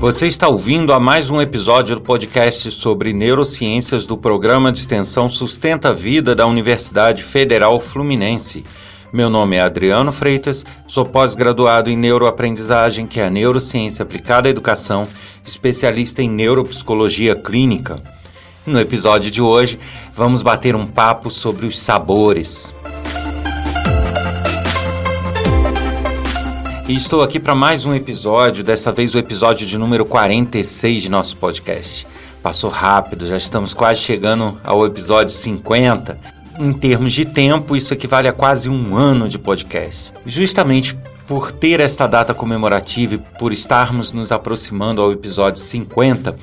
Você está ouvindo a mais um episódio do podcast sobre neurociências do programa de extensão Sustenta a Vida da Universidade Federal Fluminense. Meu nome é Adriano Freitas, sou pós-graduado em neuroaprendizagem, que é a neurociência aplicada à educação, especialista em neuropsicologia clínica. No episódio de hoje, vamos bater um papo sobre os sabores. E estou aqui para mais um episódio, dessa vez o episódio de número 46 de nosso podcast. Passou rápido, já estamos quase chegando ao episódio 50. Em termos de tempo, isso equivale a quase um ano de podcast. Justamente por ter esta data comemorativa e por estarmos nos aproximando ao episódio 50,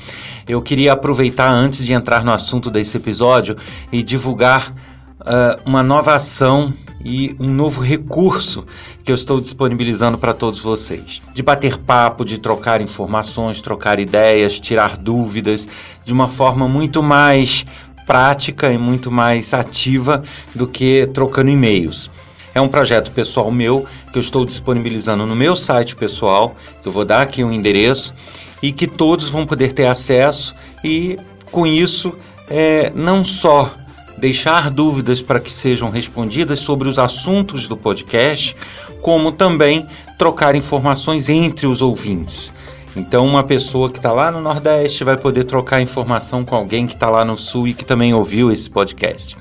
eu queria aproveitar antes de entrar no assunto desse episódio e divulgar uh, uma nova ação e um novo recurso que eu estou disponibilizando para todos vocês. De bater papo, de trocar informações, trocar ideias, tirar dúvidas de uma forma muito mais prática e muito mais ativa do que trocando e-mails. É um projeto pessoal meu que eu estou disponibilizando no meu site pessoal, que eu vou dar aqui um endereço e que todos vão poder ter acesso e com isso é, não só deixar dúvidas para que sejam respondidas sobre os assuntos do podcast, como também trocar informações entre os ouvintes. Então, uma pessoa que está lá no Nordeste vai poder trocar informação com alguém que está lá no Sul e que também ouviu esse podcast.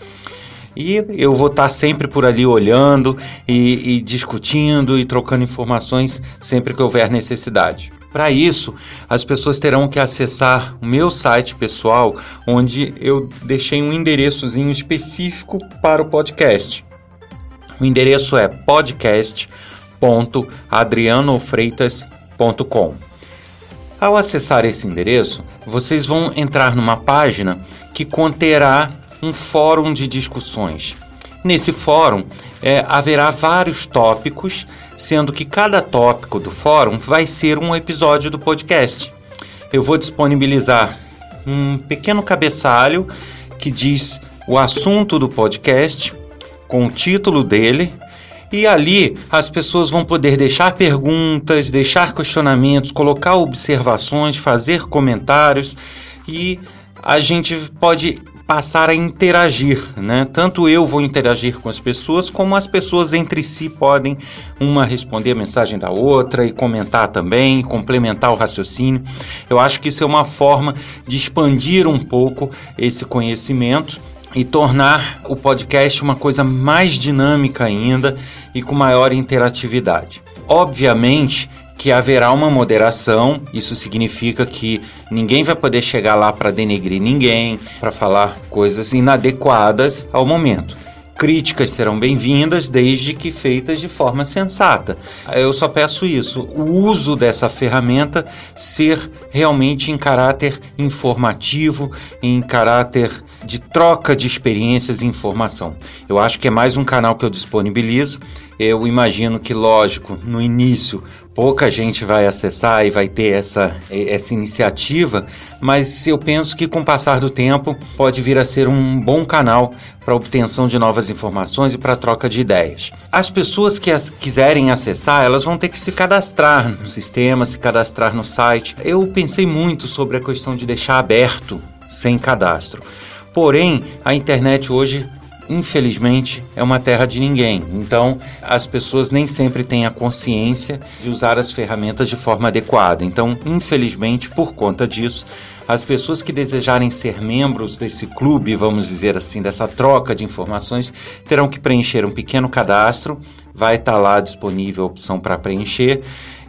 E eu vou estar tá sempre por ali olhando e, e discutindo e trocando informações sempre que houver necessidade. Para isso, as pessoas terão que acessar o meu site pessoal, onde eu deixei um endereçozinho específico para o podcast. O endereço é podcast.adrianofreitas.com. Ao acessar esse endereço, vocês vão entrar numa página que conterá um fórum de discussões. Nesse fórum é, haverá vários tópicos sendo que cada tópico do fórum vai ser um episódio do podcast. Eu vou disponibilizar um pequeno cabeçalho que diz o assunto do podcast, com o título dele, e ali as pessoas vão poder deixar perguntas, deixar questionamentos, colocar observações, fazer comentários e a gente pode passar a interagir, né? Tanto eu vou interagir com as pessoas, como as pessoas entre si podem uma responder a mensagem da outra e comentar também, complementar o raciocínio. Eu acho que isso é uma forma de expandir um pouco esse conhecimento e tornar o podcast uma coisa mais dinâmica ainda e com maior interatividade. Obviamente que haverá uma moderação, isso significa que ninguém vai poder chegar lá para denegrir ninguém, para falar coisas inadequadas ao momento. Críticas serão bem-vindas desde que feitas de forma sensata. Eu só peço isso, o uso dessa ferramenta ser realmente em caráter informativo, em caráter de troca de experiências e informação. Eu acho que é mais um canal que eu disponibilizo. Eu imagino que, lógico, no início pouca gente vai acessar e vai ter essa, essa iniciativa, mas eu penso que com o passar do tempo pode vir a ser um bom canal para obtenção de novas informações e para troca de ideias. As pessoas que as quiserem acessar, elas vão ter que se cadastrar no sistema, se cadastrar no site. Eu pensei muito sobre a questão de deixar aberto sem cadastro. Porém, a internet hoje infelizmente, é uma terra de ninguém. Então, as pessoas nem sempre têm a consciência de usar as ferramentas de forma adequada. Então, infelizmente, por conta disso, as pessoas que desejarem ser membros desse clube, vamos dizer assim, dessa troca de informações, terão que preencher um pequeno cadastro. Vai estar lá disponível a opção para preencher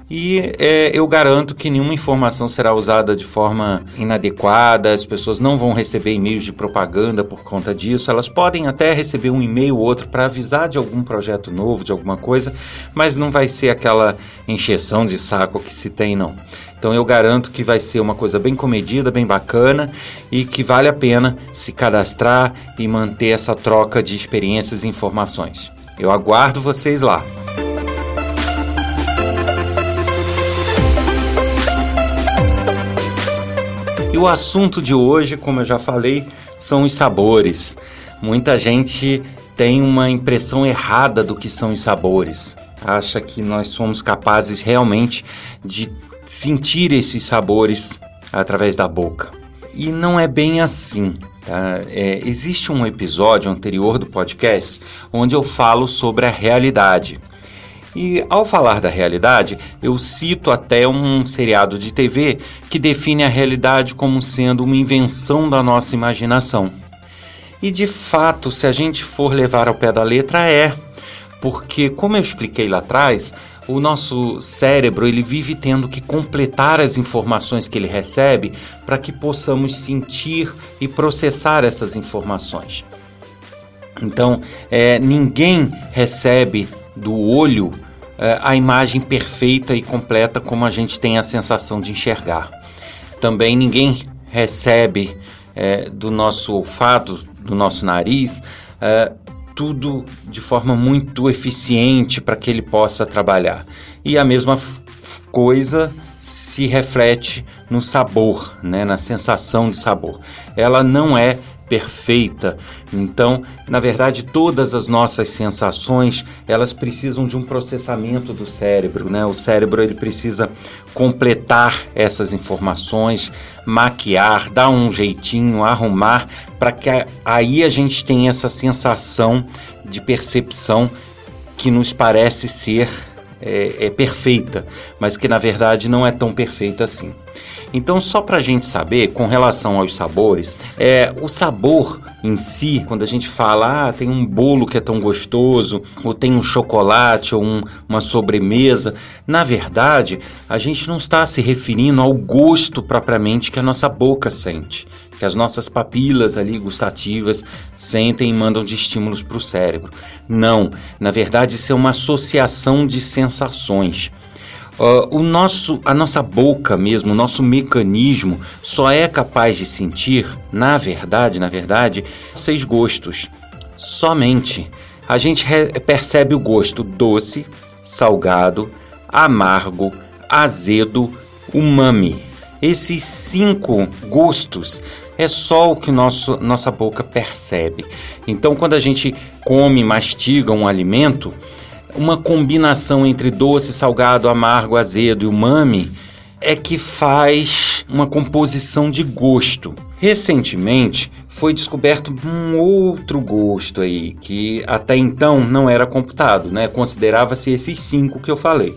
e é, eu garanto que nenhuma informação será usada de forma inadequada, as pessoas não vão receber e-mails de propaganda por conta disso, elas podem até receber um e-mail ou outro para avisar de algum projeto novo, de alguma coisa, mas não vai ser aquela encheção de saco que se tem, não. Então eu garanto que vai ser uma coisa bem comedida, bem bacana e que vale a pena se cadastrar e manter essa troca de experiências e informações. Eu aguardo vocês lá. E o assunto de hoje, como eu já falei, são os sabores. Muita gente tem uma impressão errada do que são os sabores. Acha que nós somos capazes realmente de sentir esses sabores através da boca. E não é bem assim. Tá? É, existe um episódio anterior do podcast onde eu falo sobre a realidade. E ao falar da realidade, eu cito até um seriado de TV que define a realidade como sendo uma invenção da nossa imaginação. E de fato, se a gente for levar ao pé da letra, é. Porque, como eu expliquei lá atrás, o nosso cérebro ele vive tendo que completar as informações que ele recebe para que possamos sentir e processar essas informações. Então, é, ninguém recebe do olho a imagem perfeita e completa como a gente tem a sensação de enxergar. Também ninguém recebe é, do nosso olfato, do nosso nariz, é, tudo de forma muito eficiente para que ele possa trabalhar. E a mesma coisa se reflete no sabor, né, na sensação de sabor. Ela não é perfeita. Então, na verdade, todas as nossas sensações, elas precisam de um processamento do cérebro, né? O cérebro ele precisa completar essas informações, maquiar, dar um jeitinho, arrumar para que aí a gente tenha essa sensação de percepção que nos parece ser é, é perfeita, mas que na verdade não é tão perfeita assim. Então, só para a gente saber, com relação aos sabores, é, o sabor em si, quando a gente fala, ah, tem um bolo que é tão gostoso, ou tem um chocolate, ou um, uma sobremesa, na verdade, a gente não está se referindo ao gosto propriamente que a nossa boca sente que as nossas papilas ali gustativas sentem e mandam de estímulos para o cérebro. Não, na verdade isso é uma associação de sensações. Uh, o nosso, a nossa boca mesmo, o nosso mecanismo só é capaz de sentir, na verdade, na verdade, seis gostos. Somente. A gente percebe o gosto doce, salgado, amargo, azedo, umami. Esses cinco gostos é só o que nosso, nossa boca percebe. Então, quando a gente come, mastiga um alimento, uma combinação entre doce, salgado, amargo, azedo e umami é que faz uma composição de gosto. Recentemente foi descoberto um outro gosto aí que até então não era computado, né? Considerava-se esses cinco que eu falei.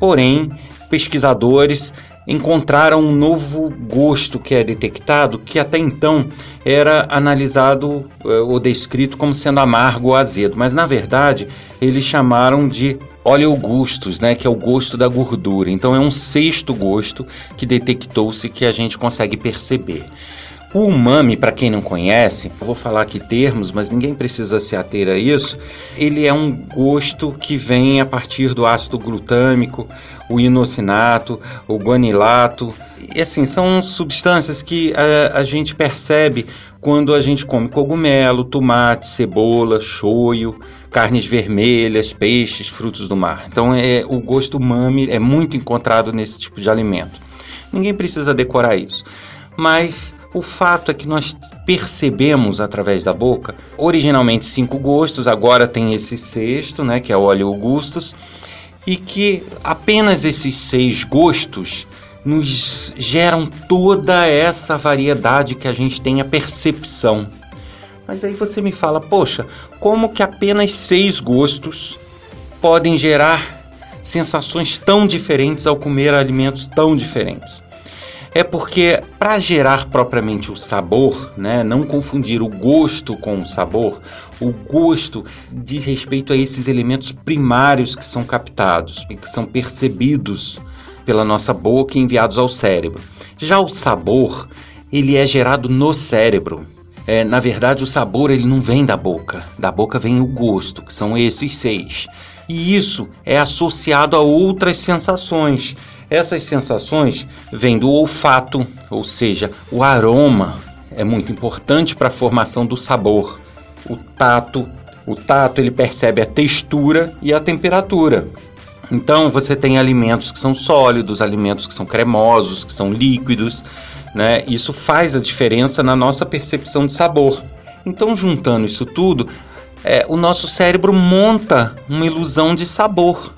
Porém, pesquisadores encontraram um novo gosto que é detectado que até então era analisado eh, ou descrito como sendo amargo ou azedo, mas na verdade eles chamaram de oleogustos, né, que é o gosto da gordura. Então é um sexto gosto que detectou-se que a gente consegue perceber. O umami, para quem não conhece, vou falar aqui termos, mas ninguém precisa se ater a isso. Ele é um gosto que vem a partir do ácido glutâmico, o inocinato, o guanilato. E assim, são substâncias que a, a gente percebe quando a gente come cogumelo, tomate, cebola, shoyu, carnes vermelhas, peixes, frutos do mar. Então é o gosto umami é muito encontrado nesse tipo de alimento. Ninguém precisa decorar isso. Mas o fato é que nós percebemos através da boca, originalmente cinco gostos, agora tem esse sexto, né, que é o óleo augustus, e que apenas esses seis gostos nos geram toda essa variedade que a gente tem a percepção. Mas aí você me fala, poxa, como que apenas seis gostos podem gerar sensações tão diferentes ao comer alimentos tão diferentes? é porque para gerar propriamente o sabor, né, não confundir o gosto com o sabor, o gosto diz respeito a esses elementos primários que são captados e que são percebidos pela nossa boca e enviados ao cérebro. Já o sabor, ele é gerado no cérebro. É, na verdade, o sabor ele não vem da boca. Da boca vem o gosto, que são esses seis. E isso é associado a outras sensações essas sensações vêm do olfato, ou seja, o aroma é muito importante para a formação do sabor. O tato, o tato ele percebe a textura e a temperatura. Então você tem alimentos que são sólidos, alimentos que são cremosos, que são líquidos, né? Isso faz a diferença na nossa percepção de sabor. Então juntando isso tudo, é, o nosso cérebro monta uma ilusão de sabor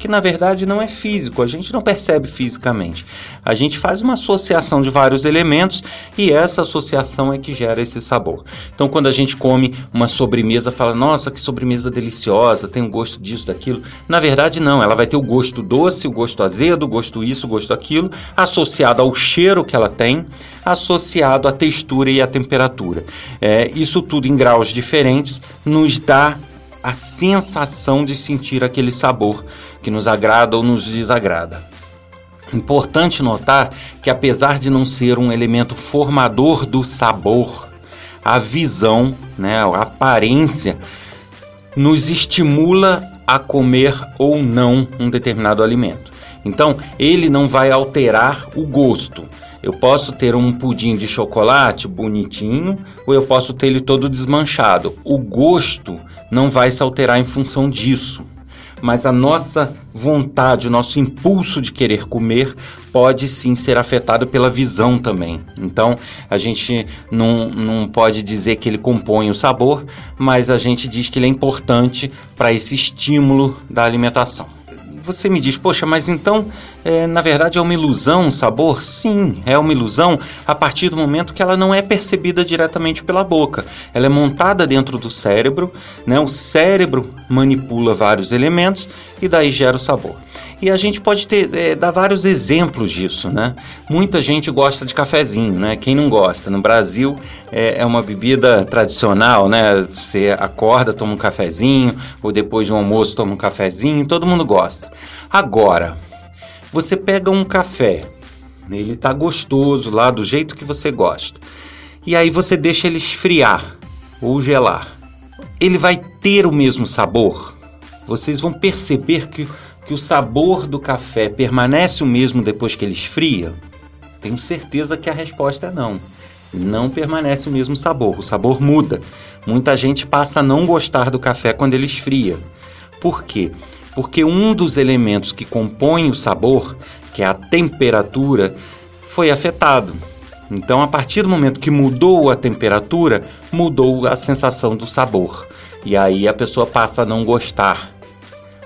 que na verdade não é físico, a gente não percebe fisicamente. A gente faz uma associação de vários elementos e essa associação é que gera esse sabor. Então, quando a gente come uma sobremesa, fala: "Nossa, que sobremesa deliciosa, tem um gosto disso, daquilo". Na verdade, não, ela vai ter o gosto doce, o gosto azedo, o gosto isso, o gosto aquilo, associado ao cheiro que ela tem, associado à textura e à temperatura. É, isso tudo em graus diferentes nos dá a sensação de sentir aquele sabor que nos agrada ou nos desagrada. Importante notar que, apesar de não ser um elemento formador do sabor, a visão, né, a aparência, nos estimula a comer ou não um determinado alimento. Então, ele não vai alterar o gosto. Eu posso ter um pudim de chocolate bonitinho ou eu posso ter ele todo desmanchado. O gosto não vai se alterar em função disso. Mas a nossa vontade, o nosso impulso de querer comer pode sim ser afetado pela visão também. Então a gente não, não pode dizer que ele compõe o sabor, mas a gente diz que ele é importante para esse estímulo da alimentação você me diz, poxa, mas então, é, na verdade, é uma ilusão o sabor? Sim, é uma ilusão a partir do momento que ela não é percebida diretamente pela boca. Ela é montada dentro do cérebro, né? o cérebro manipula vários elementos e daí gera o sabor. E a gente pode ter, é, dar vários exemplos disso, né? Muita gente gosta de cafezinho, né? Quem não gosta? No Brasil é, é uma bebida tradicional, né? Você acorda, toma um cafezinho, ou depois de um almoço toma um cafezinho, todo mundo gosta. Agora, você pega um café, ele tá gostoso lá do jeito que você gosta, e aí você deixa ele esfriar ou gelar. Ele vai ter o mesmo sabor? Vocês vão perceber que que o sabor do café permanece o mesmo depois que ele esfria? Tenho certeza que a resposta é não. Não permanece o mesmo sabor, o sabor muda. Muita gente passa a não gostar do café quando ele esfria. Por quê? Porque um dos elementos que compõem o sabor, que é a temperatura, foi afetado. Então, a partir do momento que mudou a temperatura, mudou a sensação do sabor. E aí a pessoa passa a não gostar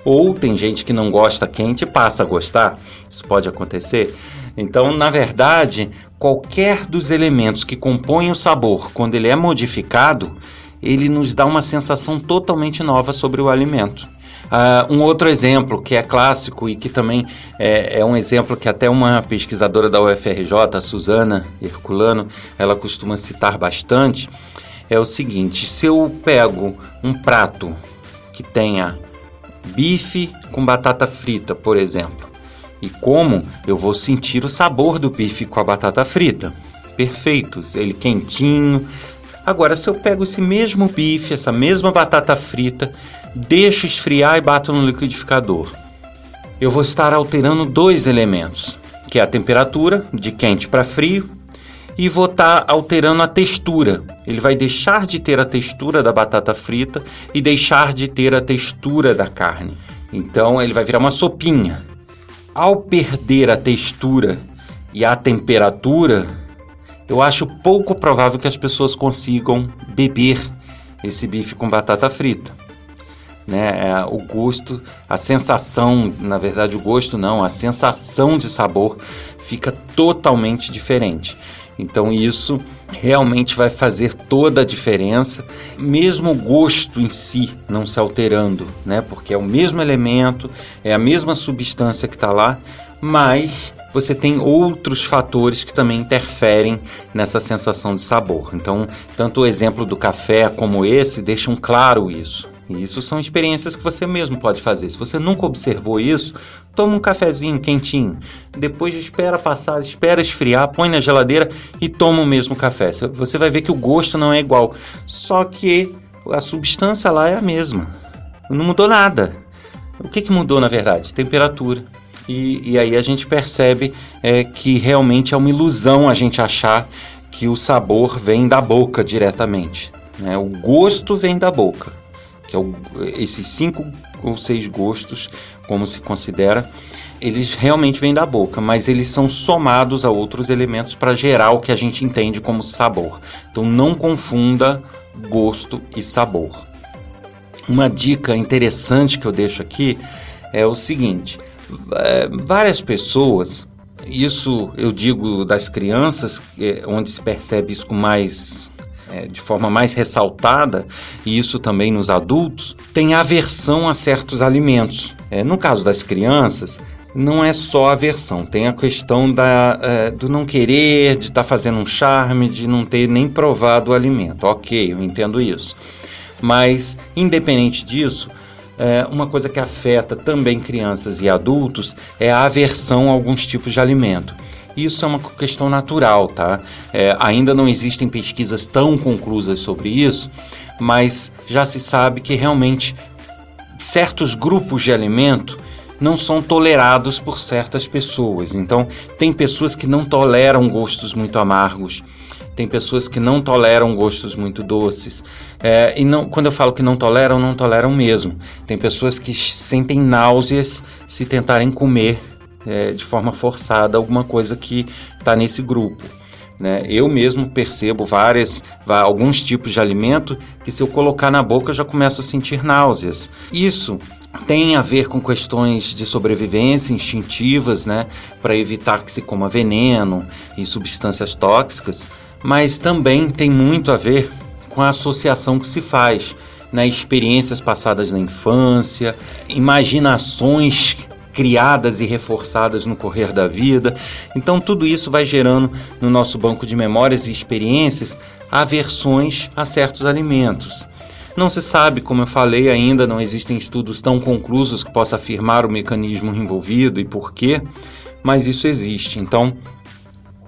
ou tem gente que não gosta quente e passa a gostar. Isso pode acontecer. Então, na verdade, qualquer dos elementos que compõem o sabor, quando ele é modificado, ele nos dá uma sensação totalmente nova sobre o alimento. Uh, um outro exemplo que é clássico e que também é, é, um exemplo que até uma pesquisadora da UFRJ, a Suzana Herculano, ela costuma citar bastante, é o seguinte: se eu pego um prato que tenha bife com batata frita, por exemplo. E como eu vou sentir o sabor do bife com a batata frita? Perfeito, ele quentinho. Agora, se eu pego esse mesmo bife, essa mesma batata frita, deixo esfriar e bato no liquidificador, eu vou estar alterando dois elementos, que é a temperatura, de quente para frio, e vou estar tá alterando a textura. Ele vai deixar de ter a textura da batata frita e deixar de ter a textura da carne. Então ele vai virar uma sopinha. Ao perder a textura e a temperatura, eu acho pouco provável que as pessoas consigam beber esse bife com batata frita. Né? É, o gosto, a sensação, na verdade, o gosto não, a sensação de sabor fica totalmente diferente. Então isso realmente vai fazer toda a diferença, mesmo o gosto em si não se alterando, né? Porque é o mesmo elemento, é a mesma substância que está lá, mas você tem outros fatores que também interferem nessa sensação de sabor. Então, tanto o exemplo do café como esse deixam claro isso. E isso são experiências que você mesmo pode fazer. Se você nunca observou isso, toma um cafezinho quentinho, depois espera passar, espera esfriar, põe na geladeira e toma o mesmo café. Você vai ver que o gosto não é igual, só que a substância lá é a mesma. Não mudou nada. O que, que mudou na verdade? Temperatura. E, e aí a gente percebe é, que realmente é uma ilusão a gente achar que o sabor vem da boca diretamente. Né? O gosto vem da boca que é o, esses cinco ou seis gostos, como se considera, eles realmente vêm da boca, mas eles são somados a outros elementos para gerar o que a gente entende como sabor. Então não confunda gosto e sabor. Uma dica interessante que eu deixo aqui é o seguinte: é, várias pessoas, isso eu digo das crianças, é, onde se percebe isso com mais é, de forma mais ressaltada, e isso também nos adultos, tem aversão a certos alimentos. É, no caso das crianças, não é só aversão, tem a questão da, é, do não querer, de estar tá fazendo um charme, de não ter nem provado o alimento. Ok, eu entendo isso. Mas, independente disso, é, uma coisa que afeta também crianças e adultos é a aversão a alguns tipos de alimento. Isso é uma questão natural, tá? É, ainda não existem pesquisas tão conclusas sobre isso, mas já se sabe que realmente certos grupos de alimento não são tolerados por certas pessoas. Então, tem pessoas que não toleram gostos muito amargos, tem pessoas que não toleram gostos muito doces. É, e não, quando eu falo que não toleram, não toleram mesmo. Tem pessoas que sentem náuseas se tentarem comer é, de forma forçada alguma coisa que está nesse grupo. Né? Eu mesmo percebo várias, alguns tipos de alimento que se eu colocar na boca eu já começo a sentir náuseas. Isso tem a ver com questões de sobrevivência instintivas, né, para evitar que se coma veneno e substâncias tóxicas, mas também tem muito a ver com a associação que se faz, né, experiências passadas na infância, imaginações criadas e reforçadas no correr da vida. Então, tudo isso vai gerando no nosso banco de memórias e experiências aversões a certos alimentos. Não se sabe, como eu falei, ainda não existem estudos tão conclusos que possa afirmar o mecanismo envolvido e por quê, mas isso existe. Então,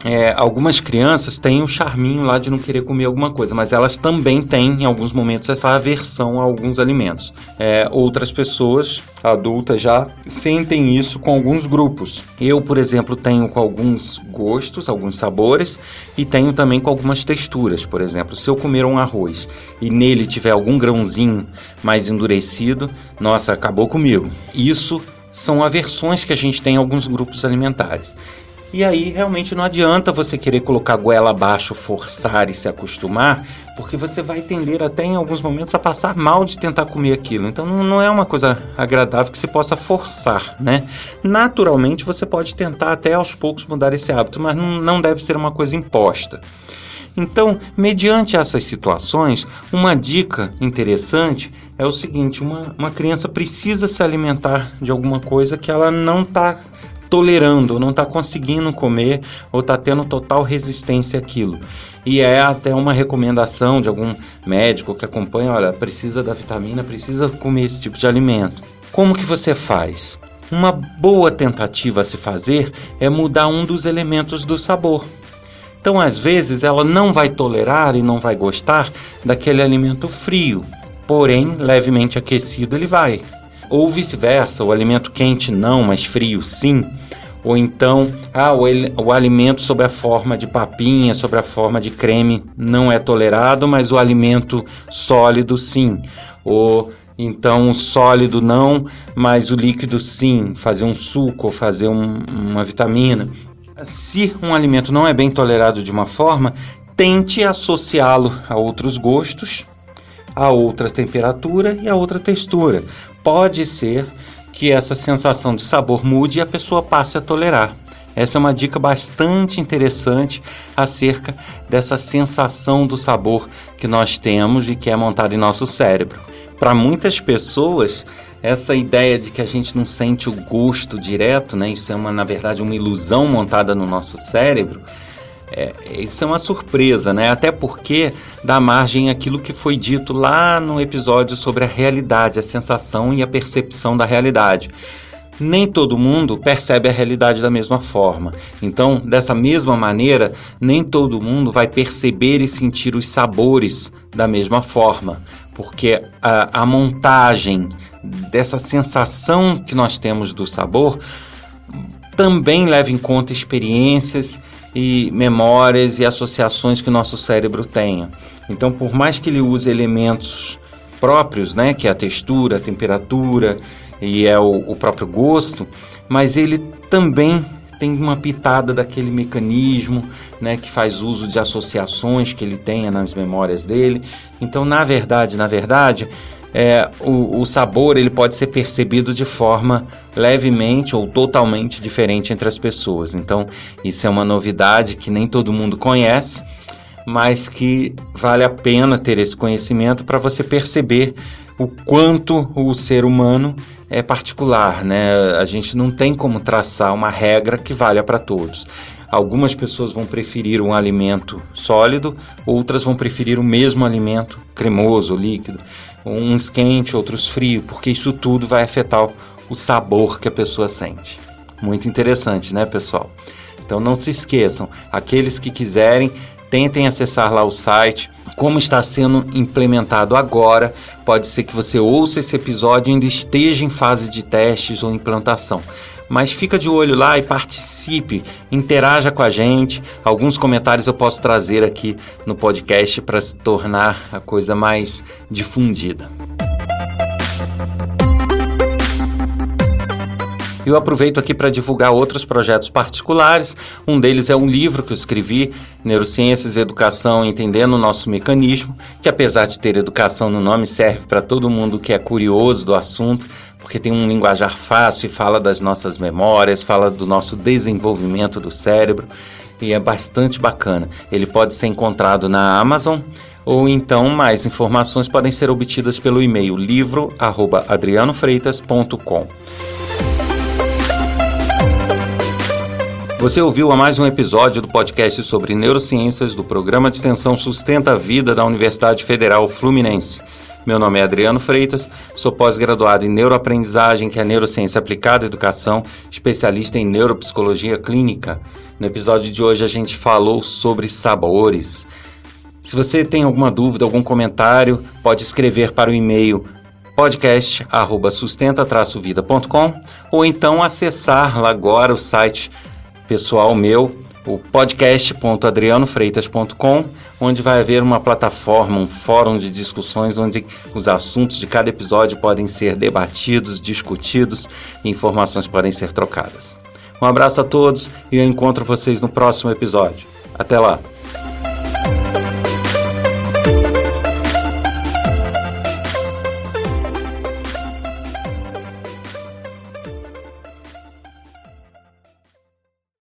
é, algumas crianças têm o charminho lá de não querer comer alguma coisa, mas elas também têm, em alguns momentos, essa aversão a alguns alimentos. É, outras pessoas, adultas já, sentem isso com alguns grupos. Eu, por exemplo, tenho com alguns gostos, alguns sabores, e tenho também com algumas texturas. Por exemplo, se eu comer um arroz e nele tiver algum grãozinho mais endurecido, nossa, acabou comigo. Isso são aversões que a gente tem em alguns grupos alimentares. E aí realmente não adianta você querer colocar goela abaixo, forçar e se acostumar, porque você vai tender até em alguns momentos a passar mal de tentar comer aquilo. Então não é uma coisa agradável que se possa forçar, né? Naturalmente você pode tentar até aos poucos mudar esse hábito, mas não deve ser uma coisa imposta. Então, mediante essas situações, uma dica interessante é o seguinte: uma, uma criança precisa se alimentar de alguma coisa que ela não está tolerando, não está conseguindo comer ou está tendo total resistência àquilo. E é até uma recomendação de algum médico que acompanha, olha, precisa da vitamina, precisa comer esse tipo de alimento. Como que você faz? Uma boa tentativa a se fazer é mudar um dos elementos do sabor. Então, às vezes, ela não vai tolerar e não vai gostar daquele alimento frio, porém, levemente aquecido ele vai ou vice-versa, o alimento quente não, mas frio sim. Ou então, ah, o, o alimento sob a forma de papinha, sob a forma de creme não é tolerado, mas o alimento sólido sim. Ou então o sólido não, mas o líquido sim, fazer um suco ou fazer um, uma vitamina. Se um alimento não é bem tolerado de uma forma, tente associá-lo a outros gostos, a outra temperatura e a outra textura pode ser que essa sensação de sabor mude e a pessoa passe a tolerar. Essa é uma dica bastante interessante acerca dessa sensação do sabor que nós temos e que é montada em nosso cérebro. Para muitas pessoas, essa ideia de que a gente não sente o gosto direto, né? Isso é uma, na verdade, uma ilusão montada no nosso cérebro é, isso é uma surpresa, né? Até porque dá margem àquilo que foi dito lá no episódio sobre a realidade, a sensação e a percepção da realidade. Nem todo mundo percebe a realidade da mesma forma. Então, dessa mesma maneira, nem todo mundo vai perceber e sentir os sabores da mesma forma, porque a, a montagem dessa sensação que nós temos do sabor também leva em conta experiências e memórias e associações que o nosso cérebro tenha. Então, por mais que ele use elementos próprios, né, que é a textura, a temperatura e é o, o próprio gosto, mas ele também tem uma pitada daquele mecanismo, né, que faz uso de associações que ele tenha nas memórias dele. Então, na verdade, na verdade, é, o, o sabor ele pode ser percebido de forma levemente ou totalmente diferente entre as pessoas. Então, isso é uma novidade que nem todo mundo conhece, mas que vale a pena ter esse conhecimento para você perceber o quanto o ser humano é particular, né? A gente não tem como traçar uma regra que valha para todos. Algumas pessoas vão preferir um alimento sólido, outras vão preferir o mesmo alimento cremoso, líquido, uns quente, outros frio, porque isso tudo vai afetar o sabor que a pessoa sente. Muito interessante, né, pessoal? Então não se esqueçam, aqueles que quiserem, tentem acessar lá o site. Como está sendo implementado agora, pode ser que você ouça esse episódio e ainda esteja em fase de testes ou implantação mas fica de olho lá e participe, interaja com a gente. Alguns comentários eu posso trazer aqui no podcast para se tornar a coisa mais difundida. Eu aproveito aqui para divulgar outros projetos particulares. Um deles é um livro que eu escrevi, Neurociências e Educação Entendendo o Nosso Mecanismo, que apesar de ter educação no nome, serve para todo mundo que é curioso do assunto, porque tem um linguajar fácil e fala das nossas memórias, fala do nosso desenvolvimento do cérebro e é bastante bacana. Ele pode ser encontrado na Amazon ou então mais informações podem ser obtidas pelo e-mail livro@adrianofreitas.com. Você ouviu a mais um episódio do podcast sobre neurociências do programa de extensão Sustenta a Vida da Universidade Federal Fluminense. Meu nome é Adriano Freitas, sou pós-graduado em neuroaprendizagem, que é neurociência aplicada à educação, especialista em neuropsicologia clínica. No episódio de hoje a gente falou sobre sabores. Se você tem alguma dúvida, algum comentário, pode escrever para o e-mail podcast@sustenta-vida.com ou então acessar lá agora o site pessoal meu, o podcast.adrianofreitas.com, onde vai haver uma plataforma, um fórum de discussões onde os assuntos de cada episódio podem ser debatidos, discutidos e informações podem ser trocadas. Um abraço a todos e eu encontro vocês no próximo episódio. Até lá!